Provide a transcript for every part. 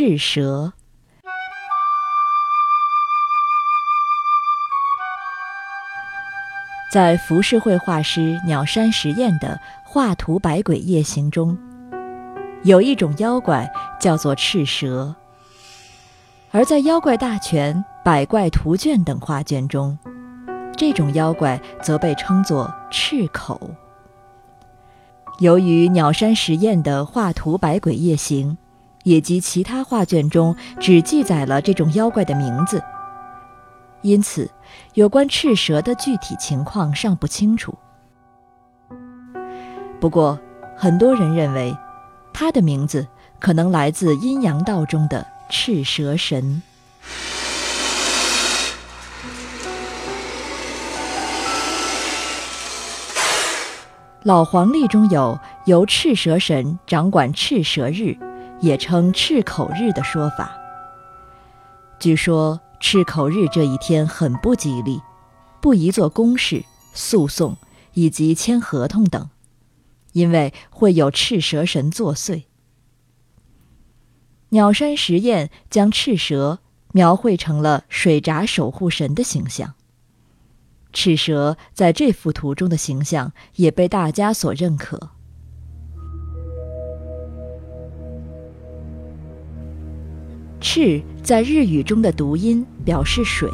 赤蛇。在浮世绘画师鸟山石彦的《画图百鬼夜行》中，有一种妖怪叫做赤蛇；而在《妖怪大全》《百怪图卷》等画卷中，这种妖怪则被称作赤口。由于鸟山石彦的《画图百鬼夜行》以及其他画卷中只记载了这种妖怪的名字。因此，有关赤蛇的具体情况尚不清楚。不过，很多人认为，它的名字可能来自阴阳道中的赤蛇神。老黄历中有由赤蛇神掌管赤蛇日，也称赤口日的说法。据说。赤口日这一天很不吉利，不宜做公事、诉讼以及签合同等，因为会有赤蛇神作祟。鸟山石彦将赤蛇描绘成了水闸守护神的形象。赤蛇在这幅图中的形象也被大家所认可。赤在日语中的读音表示水。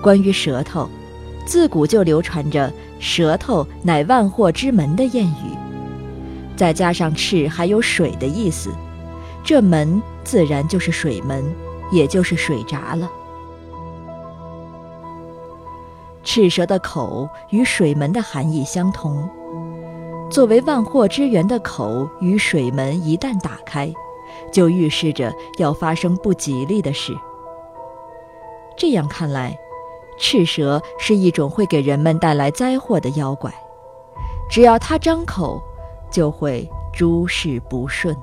关于舌头，自古就流传着“舌头乃万祸之门”的谚语，再加上赤还有水的意思，这门自然就是水门，也就是水闸了。赤蛇的口与水门的含义相同，作为万祸之源的口与水门一旦打开。就预示着要发生不吉利的事。这样看来，赤蛇是一种会给人们带来灾祸的妖怪，只要它张口，就会诸事不顺。